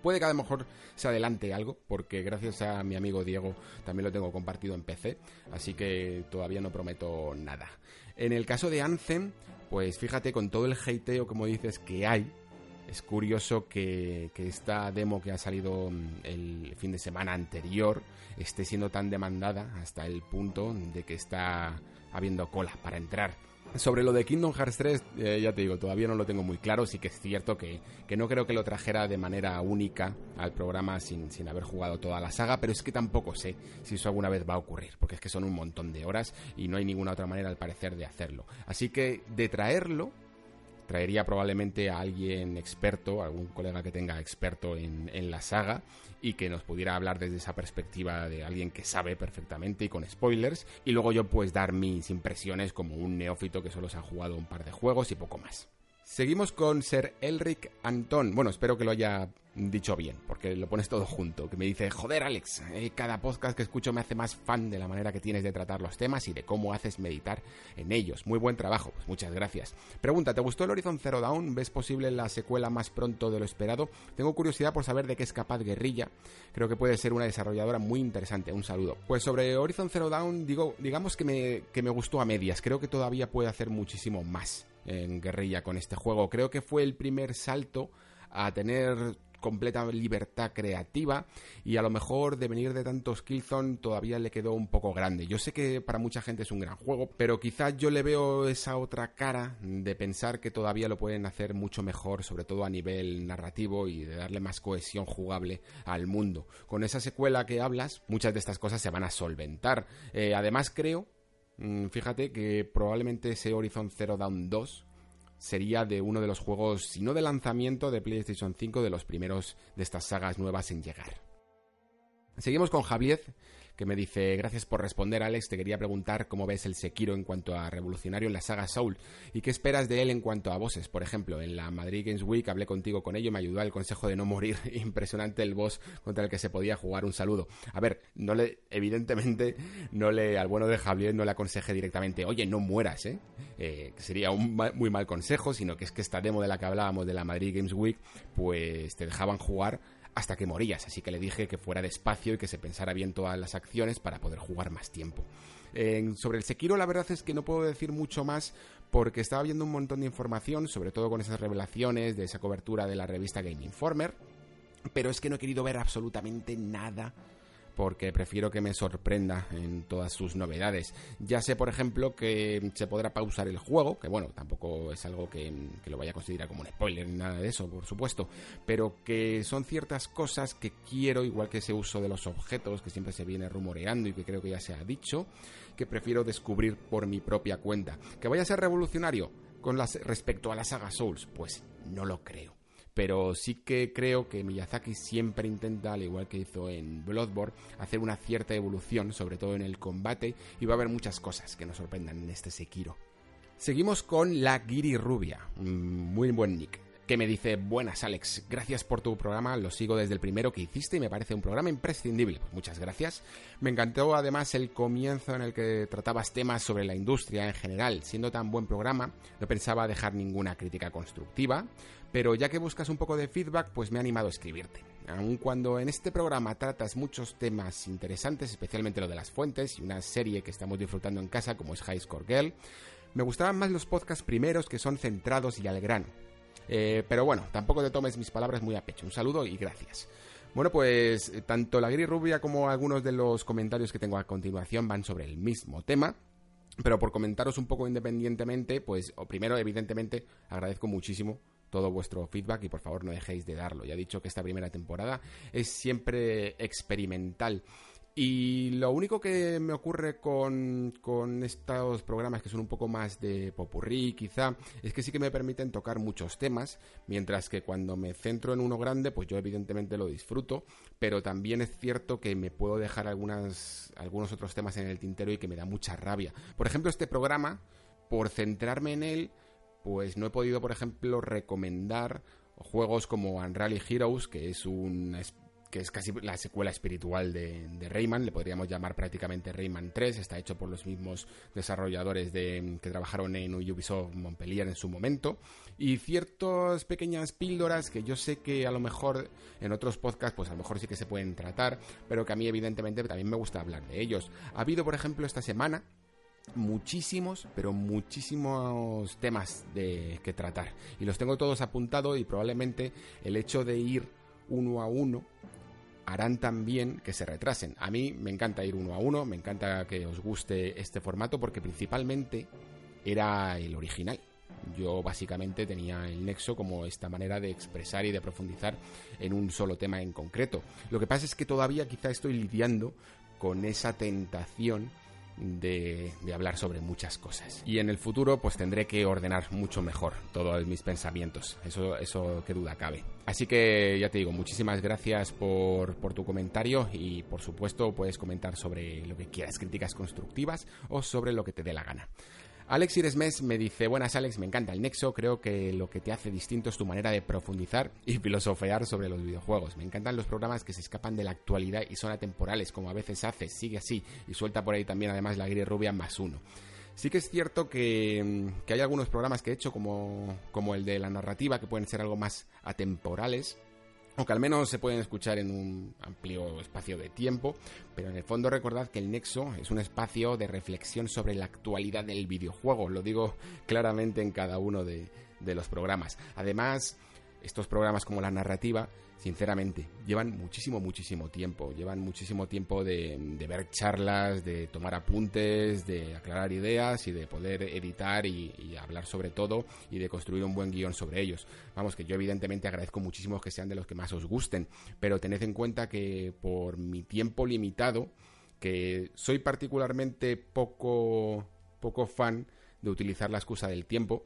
Puede que a lo mejor se adelante algo, porque gracias a mi amigo Diego también lo tengo compartido en PC, así que todavía no prometo nada. En el caso de Anthem, pues fíjate con todo el hateo, como dices, que hay, es curioso que, que, esta demo que ha salido mm, el fin de semana anterior esté siendo tan demandada hasta el punto de que está habiendo cola para entrar. Sobre lo de Kingdom Hearts 3, eh, ya te digo, todavía no lo tengo muy claro. Sí que es cierto que, no creo que lo trajera de manera única al programa sin, sin, haber jugado toda la saga, pero es que tampoco sé si eso alguna vez va a ocurrir, porque es que son un montón de horas y no hay ninguna otra manera al parecer de hacerlo. Así que de traerlo, traería probablemente a alguien experto, algún colega que tenga experto en, en, la saga y que nos pudiera hablar desde esa perspectiva de alguien que sabe perfectamente y con spoilers. Y luego yo pues dar mis impresiones como un neófito que solo se ha jugado un par de juegos y poco más. Seguimos con Ser Elric Antón. Bueno, espero que lo haya dicho bien, porque lo pones todo junto. Que me dice, joder Alex, eh, cada podcast que escucho me hace más fan de la manera que tienes de tratar los temas y de cómo haces meditar en ellos. Muy buen trabajo, pues muchas gracias. Pregunta, ¿te gustó el Horizon Zero Dawn? ¿Ves posible la secuela más pronto de lo esperado? Tengo curiosidad por saber de qué es capaz Guerrilla. Creo que puede ser una desarrolladora muy interesante. Un saludo. Pues sobre Horizon Zero Dawn, digo, digamos que me, que me gustó a medias. Creo que todavía puede hacer muchísimo más en guerrilla con este juego. Creo que fue el primer salto a tener completa libertad creativa y a lo mejor de venir de tantos Killzone todavía le quedó un poco grande. Yo sé que para mucha gente es un gran juego, pero quizás yo le veo esa otra cara de pensar que todavía lo pueden hacer mucho mejor, sobre todo a nivel narrativo y de darle más cohesión jugable al mundo. Con esa secuela que hablas, muchas de estas cosas se van a solventar. Eh, además creo fíjate que probablemente ese Horizon Zero Dawn 2 sería de uno de los juegos, si no de lanzamiento de PlayStation 5, de los primeros de estas sagas nuevas en llegar. Seguimos con Javier, que me dice, gracias por responder Alex, te quería preguntar cómo ves el Sekiro en cuanto a revolucionario en la saga Soul y qué esperas de él en cuanto a bosses. Por ejemplo, en la Madrid Games Week hablé contigo con ello, me ayudó el consejo de no morir, *laughs* impresionante el boss contra el que se podía jugar, un saludo. A ver, no le, evidentemente, no le, al bueno de Javier no le aconsejé directamente, oye, no mueras, ¿eh? eh sería un muy mal consejo, sino que es que esta demo de la que hablábamos de la Madrid Games Week, pues te dejaban jugar hasta que morías, así que le dije que fuera despacio y que se pensara bien todas las acciones para poder jugar más tiempo. sobre el Sekiro la verdad es que no puedo decir mucho más porque estaba viendo un montón de información, sobre todo con esas revelaciones de esa cobertura de la revista Game Informer, pero es que no he querido ver absolutamente nada porque prefiero que me sorprenda en todas sus novedades. Ya sé, por ejemplo, que se podrá pausar el juego, que bueno, tampoco es algo que, lo vaya a considerar como un spoiler ni nada de eso, por supuesto, pero que son ciertas cosas que quiero, igual que ese uso de los objetos que siempre se viene rumoreando y que creo que ya se ha dicho, que prefiero descubrir por mi propia cuenta. ¿Que vaya a ser revolucionario con las, respecto a la saga Souls? Pues no lo creo pero sí que creo que Miyazaki siempre intenta, al igual que hizo en Bloodborne, hacer una cierta evolución, sobre todo en el combate, y va a haber muchas cosas que nos sorprendan en este Sekiro. Seguimos con la Giri Rubia, muy buen nick. que me dice, buenas Alex, gracias por tu programa, lo sigo desde el primero que hiciste y me parece un programa imprescindible. Muchas gracias. Me encantó además el comienzo en el que tratabas temas sobre la industria en general. Siendo tan buen programa, no pensaba dejar ninguna crítica constructiva, pero ya que buscas un poco de feedback, pues me ha animado a escribirte. Aun cuando en este programa tratas muchos temas interesantes, especialmente lo de las fuentes y una serie que estamos disfrutando en casa como es High Score Girl, me gustaban más los podcasts primeros que son centrados y al grano eh, pero bueno, tampoco te tomes mis palabras muy a pecho. Un saludo y gracias. Bueno, pues eh, tanto la gris rubia como algunos de los comentarios que tengo a continuación van sobre el mismo tema. Pero por comentaros un poco independientemente, pues primero, evidentemente, agradezco muchísimo todo vuestro feedback y por favor no dejéis de darlo. Ya he dicho que esta primera temporada es siempre experimental y lo único que me ocurre con, con, estos programas que son un poco más de popurrí, quizá, es que sí que me permiten tocar muchos temas, mientras que cuando me centro en uno grande, pues yo evidentemente lo disfruto, pero también es cierto que me puedo dejar algunas, algunos otros temas en el tintero y que me da mucha rabia. Por ejemplo, este programa, por centrarme en él, pues no he podido, por ejemplo, recomendar juegos como Unreal Heroes, que es un que es casi la secuela espiritual de, Rayman, le podríamos llamar prácticamente Rayman 3, está hecho por los mismos desarrolladores de, que trabajaron en Ubisoft Montpellier en su momento, y ciertas pequeñas píldoras que yo sé que a lo mejor en otros podcasts pues a lo mejor sí que se pueden tratar, pero que a mí evidentemente también me gusta hablar de ellos. Ha habido por ejemplo esta semana muchísimos, pero muchísimos temas de que tratar. Y los tengo todos apuntados y probablemente el hecho de ir uno a uno harán también que se retrasen. A mí me encanta ir uno a uno, me encanta que os guste este formato porque principalmente era el original. Yo básicamente tenía el nexo como esta manera de expresar y de profundizar en un solo tema en concreto. Lo que pasa es que todavía quizá estoy lidiando con esa tentación de, hablar sobre muchas cosas. Y en el futuro pues tendré que ordenar mucho mejor todos mis pensamientos, eso, eso que duda cabe. Así que ya te digo, muchísimas gracias por, por tu comentario y por supuesto puedes comentar sobre lo que quieras, críticas constructivas o sobre lo que te dé la gana. Alex Iresmes me dice, buenas Alex, me encanta el Nexo, creo que lo que te hace distinto es tu manera de profundizar y filosofear sobre los videojuegos. Me encantan los programas que se escapan de la actualidad y son atemporales, como a veces haces, sigue así, y suelta por ahí también además la gris rubia más uno. Sí que es cierto que, que, hay algunos programas que he hecho, como, como el de la narrativa, que pueden ser algo más atemporales, aunque al menos se pueden escuchar en un amplio espacio de tiempo, pero en el fondo recordad que el Nexo es un espacio de reflexión sobre la actualidad del videojuego, lo digo claramente en cada uno de, de los programas. Además, estos programas como la narrativa, sinceramente, llevan muchísimo, muchísimo tiempo. Llevan muchísimo tiempo de, ver charlas, de tomar apuntes, de aclarar ideas y de poder editar y, y, hablar sobre todo y de construir un buen guion sobre ellos. Vamos, que yo evidentemente agradezco muchísimo que sean de los que más os gusten, pero tened en cuenta que por mi tiempo limitado, que soy particularmente poco, poco fan de utilizar la excusa del tiempo,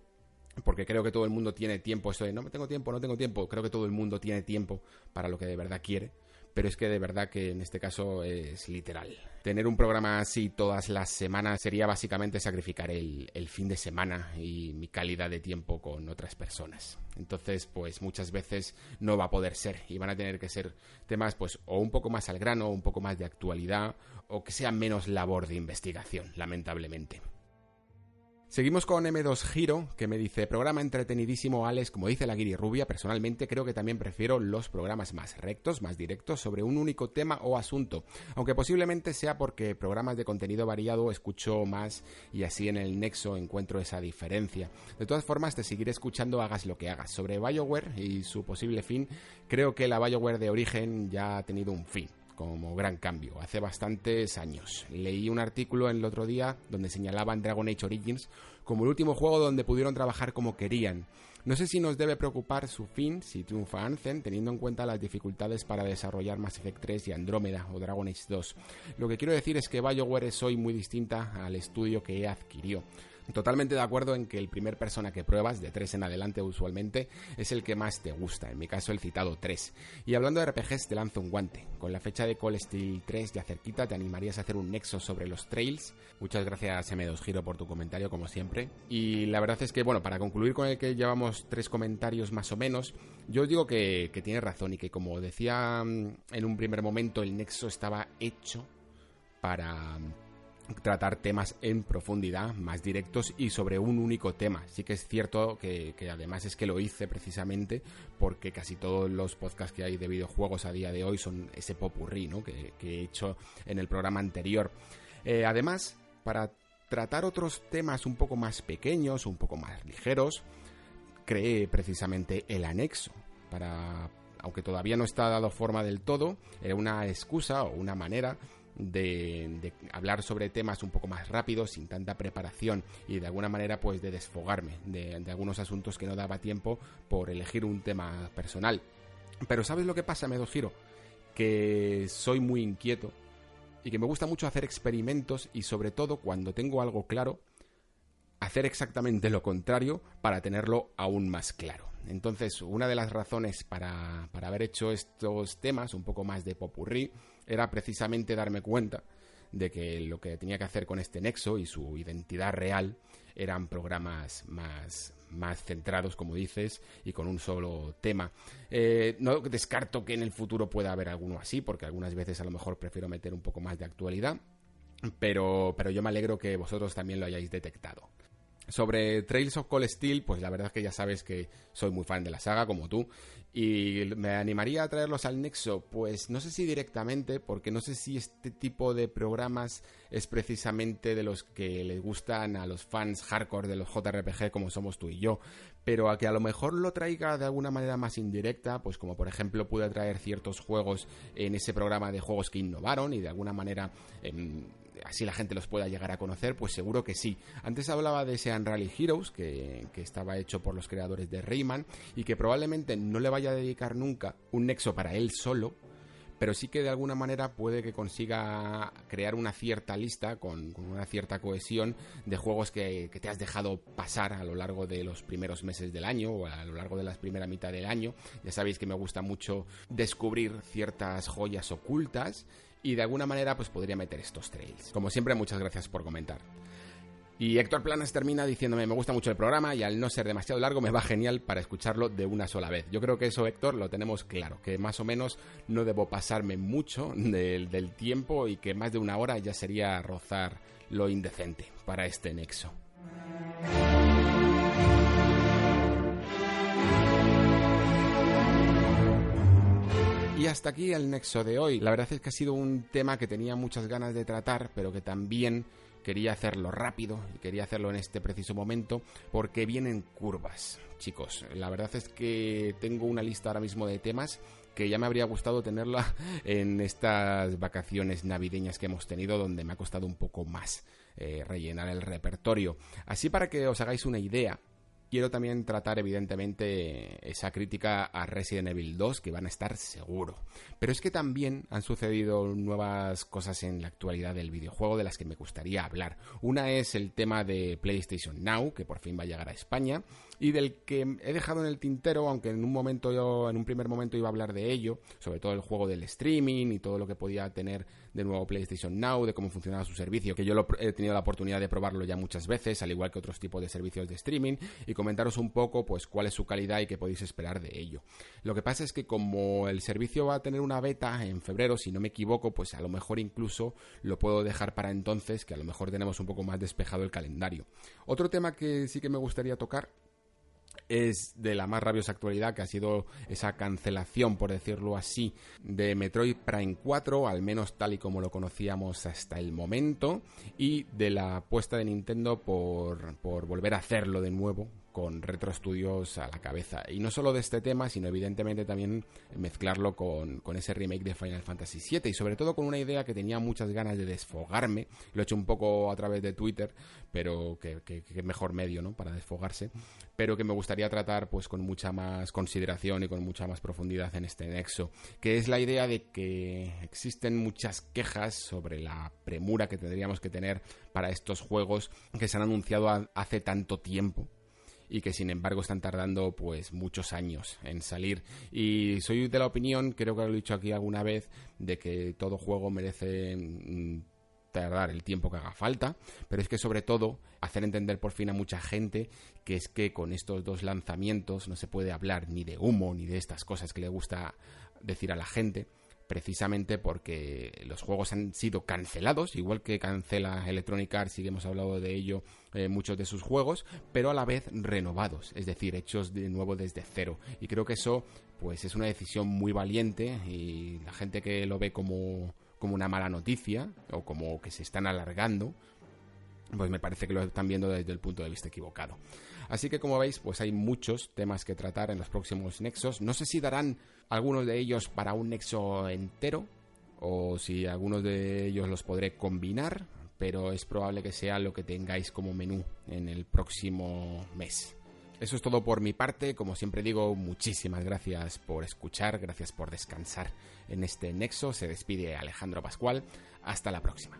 porque creo que todo el mundo tiene tiempo, eso de no tengo tiempo, no tengo tiempo, creo que todo el mundo tiene tiempo para lo que de verdad quiere, pero es que de verdad que en este caso es literal. Tener un programa así todas las semanas sería básicamente sacrificar el, el fin de semana y mi calidad de tiempo con otras personas. Entonces, pues muchas veces no va a poder ser y van a tener que ser temas pues o un poco más al grano, un poco más de actualidad o que sea menos labor de investigación, lamentablemente. Seguimos con M2 Giro, que me dice, programa entretenidísimo, Alex, como dice la Guiri Rubia, personalmente creo que también prefiero los programas más rectos, más directos, sobre un único tema o asunto, aunque posiblemente sea porque programas de contenido variado escucho más y así en el nexo encuentro esa diferencia. De todas formas, te seguiré escuchando hagas lo que hagas. Sobre BioWare y su posible fin, creo que la BioWare de origen ya ha tenido un fin como gran cambio, hace bastantes años. Leí un artículo el otro día donde señalaban Dragon Age Origins como el último juego donde pudieron trabajar como querían. No sé si nos debe preocupar su fin, si triunfa Anthem, teniendo en cuenta las dificultades para desarrollar Mass Effect 3 y Andrómeda o Dragon Age 2. Lo que quiero decir es que BioWare es hoy muy distinta al estudio que adquirió. Totalmente de acuerdo en que el primer persona que pruebas, de 3 en adelante usualmente, es el que más te gusta, en mi caso el citado 3. Y hablando de RPGs, te lanzo un guante. Con la fecha de Call Steel 3 ya cerquita, ¿te animarías a hacer un nexo sobre los trails? Muchas gracias M2 Giro por tu comentario, como siempre. Y la verdad es que, bueno, para concluir con el que llevamos tres comentarios más o menos, yo os digo que, que tiene razón y que como decía mm, en un primer momento, el nexo estaba hecho para tratar temas en profundidad, más directos y sobre un único tema. Sí que es cierto que, además es que lo hice precisamente porque casi todos los podcasts que hay de videojuegos a día de hoy son ese popurrí ¿no? que, he hecho en el programa anterior. Eh, además, para tratar otros temas un poco más pequeños, un poco más ligeros, creé precisamente el anexo para aunque todavía no está dado forma del todo, era una excusa o una manera de, hablar sobre temas un poco más rápidos, sin tanta preparación y de alguna manera pues de desfogarme de, algunos asuntos que no daba tiempo por elegir un tema personal. Pero ¿sabes lo que pasa, Medo Giro? Que soy muy inquieto y que me gusta mucho hacer experimentos y sobre todo cuando tengo algo claro, hacer exactamente lo contrario para tenerlo aún más claro. Entonces, una de las razones para, para haber hecho estos temas un poco más de popurrí era precisamente darme cuenta de que lo que tenía que hacer con este nexo y su identidad real eran programas más, más centrados, como dices, y con un solo tema. Eh, no descarto que en el futuro pueda haber alguno así, porque algunas veces a lo mejor prefiero meter un poco más de actualidad, pero, pero yo me alegro que vosotros también lo hayáis detectado. Sobre Trails of Cold Steel, pues la verdad es que ya sabes que soy muy fan de la saga, como tú, y me animaría a traerlos al Nexo, pues no sé si directamente, porque no sé si este tipo de programas es precisamente de los que les gustan a los fans hardcore de los JRPG como somos tú y yo, pero a que a lo mejor lo traiga de alguna manera más indirecta, pues como por ejemplo pude traer ciertos juegos en ese programa de juegos que innovaron y de alguna manera... Em, así la gente los pueda llegar a conocer, pues seguro que sí. Antes hablaba de ese Unreal Heroes, que, estaba hecho por los creadores de Rayman, y que probablemente no le vaya a dedicar nunca un nexo para él solo, pero sí que de alguna manera puede que consiga crear una cierta lista con, una cierta cohesión de juegos que, que, te has dejado pasar a lo largo de los primeros meses del año o a lo largo de la primera mitad del año. Ya sabéis que me gusta mucho descubrir ciertas joyas ocultas y de alguna manera pues podría meter estos trails. Como siempre, muchas gracias por comentar. Y Héctor Planas termina diciéndome, me gusta mucho el programa y al no ser demasiado largo me va genial para escucharlo de una sola vez. Yo creo que eso, Héctor, lo tenemos claro, que más o menos no debo pasarme mucho del, del tiempo y que más de una hora ya sería rozar lo indecente para este nexo. Y hasta aquí el nexo de hoy. La verdad es que ha sido un tema que tenía muchas ganas de tratar, pero que también quería hacerlo rápido y quería hacerlo en este preciso momento porque vienen curvas, chicos. La verdad es que tengo una lista ahora mismo de temas que ya me habría gustado tenerla *laughs* en estas vacaciones navideñas que hemos tenido donde me ha costado un poco más eh, rellenar el repertorio. Así para que os hagáis una idea, quiero también tratar evidentemente esa crítica a Resident Evil 2 que van a estar seguro. Pero es que también han sucedido nuevas cosas en la actualidad del videojuego de las que me gustaría hablar. Una es el tema de PlayStation Now, que por fin va a llegar a España, y del que he dejado en el tintero, aunque en un momento yo, en un primer momento iba a hablar de ello, sobre todo el juego del streaming y todo lo que podía tener de nuevo PlayStation Now, de cómo funcionaba su servicio, que yo lo, he tenido la oportunidad de probarlo ya muchas veces, al igual que otros tipos de servicios de streaming, y comentaros un poco pues cuál es su calidad y qué podéis esperar de ello. Lo que pasa es que como el servicio va a tener una beta en febrero, si no me equivoco, pues a lo mejor incluso lo puedo dejar para entonces, que a lo mejor tenemos un poco más despejado el calendario. Otro tema que sí que me gustaría tocar es de la más rabiosa actualidad, que ha sido esa cancelación, por decirlo así, de Metroid Prime 4, al menos tal y como lo conocíamos hasta el momento, y de la apuesta de Nintendo por, por volver a hacerlo de nuevo con Retro Studios a la cabeza. Y no solo de este tema, sino evidentemente también mezclarlo con, ese remake de Final Fantasy VII y sobre todo con una idea que tenía muchas ganas de desfogarme. Lo he hecho un poco a través de Twitter, pero que, que, mejor medio, ¿no? Para desfogarse. Pero que me gustaría tratar pues con mucha más consideración y con mucha más profundidad en este nexo. Que es la idea de que existen muchas quejas sobre la premura que tendríamos que tener para estos juegos que se han anunciado hace tanto tiempo y que sin embargo están tardando pues muchos años en salir. Y soy de la opinión creo que lo he dicho aquí alguna vez de que todo juego merece mm, tardar el tiempo que haga falta, pero es que sobre todo hacer entender por fin a mucha gente que es que con estos dos lanzamientos no se puede hablar ni de humo ni de estas cosas que le gusta decir a la gente, precisamente porque los juegos han sido cancelados, igual que cancela Electronic Arts y hemos hablado de ello eh, muchos de sus juegos, pero a la vez renovados, es decir, hechos de nuevo desde cero. Y creo que eso pues es una decisión muy valiente y la gente que lo ve como, como una mala noticia o como que se están alargando, pues me parece que lo están viendo desde el punto de vista equivocado. Así que como veis, pues hay muchos temas que tratar en los próximos nexos. No sé si darán algunos de ellos para un nexo entero o si algunos de ellos los podré combinar, pero es probable que sea lo que tengáis como menú en el próximo mes. Eso es todo por mi parte, como siempre digo, muchísimas gracias por escuchar, gracias por descansar en este nexo, se despide Alejandro Pascual, hasta la próxima.